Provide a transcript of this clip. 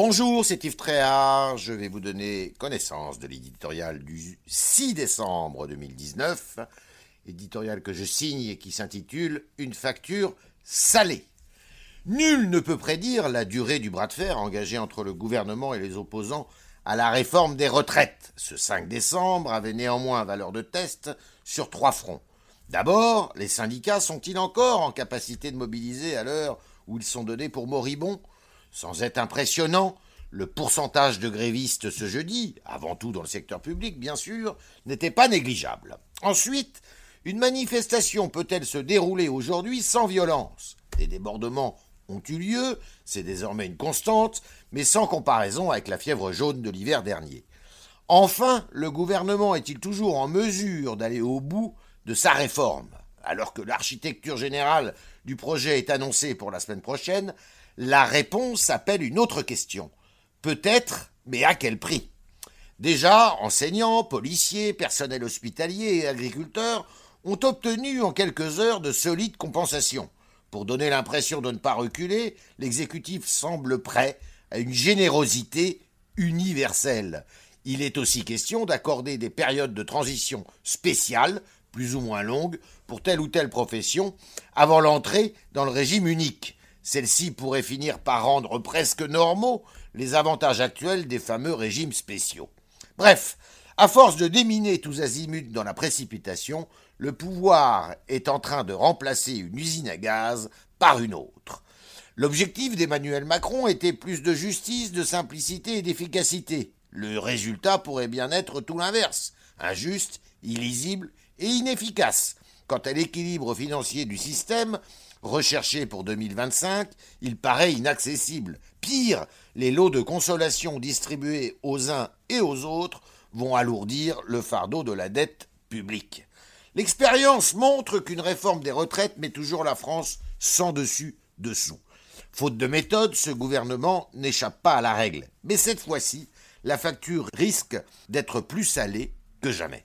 Bonjour, c'est Yves Tréhard. Je vais vous donner connaissance de l'éditorial du 6 décembre 2019, éditorial que je signe et qui s'intitule Une facture salée. Nul ne peut prédire la durée du bras de fer engagé entre le gouvernement et les opposants à la réforme des retraites. Ce 5 décembre avait néanmoins valeur de test sur trois fronts. D'abord, les syndicats sont-ils encore en capacité de mobiliser à l'heure où ils sont donnés pour moribonds sans être impressionnant, le pourcentage de grévistes ce jeudi, avant tout dans le secteur public bien sûr, n'était pas négligeable. Ensuite, une manifestation peut-elle se dérouler aujourd'hui sans violence? Des débordements ont eu lieu, c'est désormais une constante, mais sans comparaison avec la fièvre jaune de l'hiver dernier. Enfin, le gouvernement est-il toujours en mesure d'aller au bout de sa réforme? Alors que l'architecture générale du projet est annoncée pour la semaine prochaine, la réponse appelle une autre question. Peut-être, mais à quel prix? Déjà, enseignants, policiers, personnel hospitalier et agriculteurs ont obtenu en quelques heures de solides compensations. Pour donner l'impression de ne pas reculer, l'exécutif semble prêt à une générosité universelle. Il est aussi question d'accorder des périodes de transition spéciales, plus ou moins longues, pour telle ou telle profession, avant l'entrée dans le régime unique. Celle-ci pourrait finir par rendre presque normaux les avantages actuels des fameux régimes spéciaux. Bref, à force de déminer tous azimuts dans la précipitation, le pouvoir est en train de remplacer une usine à gaz par une autre. L'objectif d'Emmanuel Macron était plus de justice, de simplicité et d'efficacité. Le résultat pourrait bien être tout l'inverse, injuste, illisible et inefficace. Quant à l'équilibre financier du système, recherché pour 2025, il paraît inaccessible. Pire, les lots de consolation distribués aux uns et aux autres vont alourdir le fardeau de la dette publique. L'expérience montre qu'une réforme des retraites met toujours la France sans dessus dessous. Faute de méthode, ce gouvernement n'échappe pas à la règle. Mais cette fois-ci, la facture risque d'être plus salée que jamais.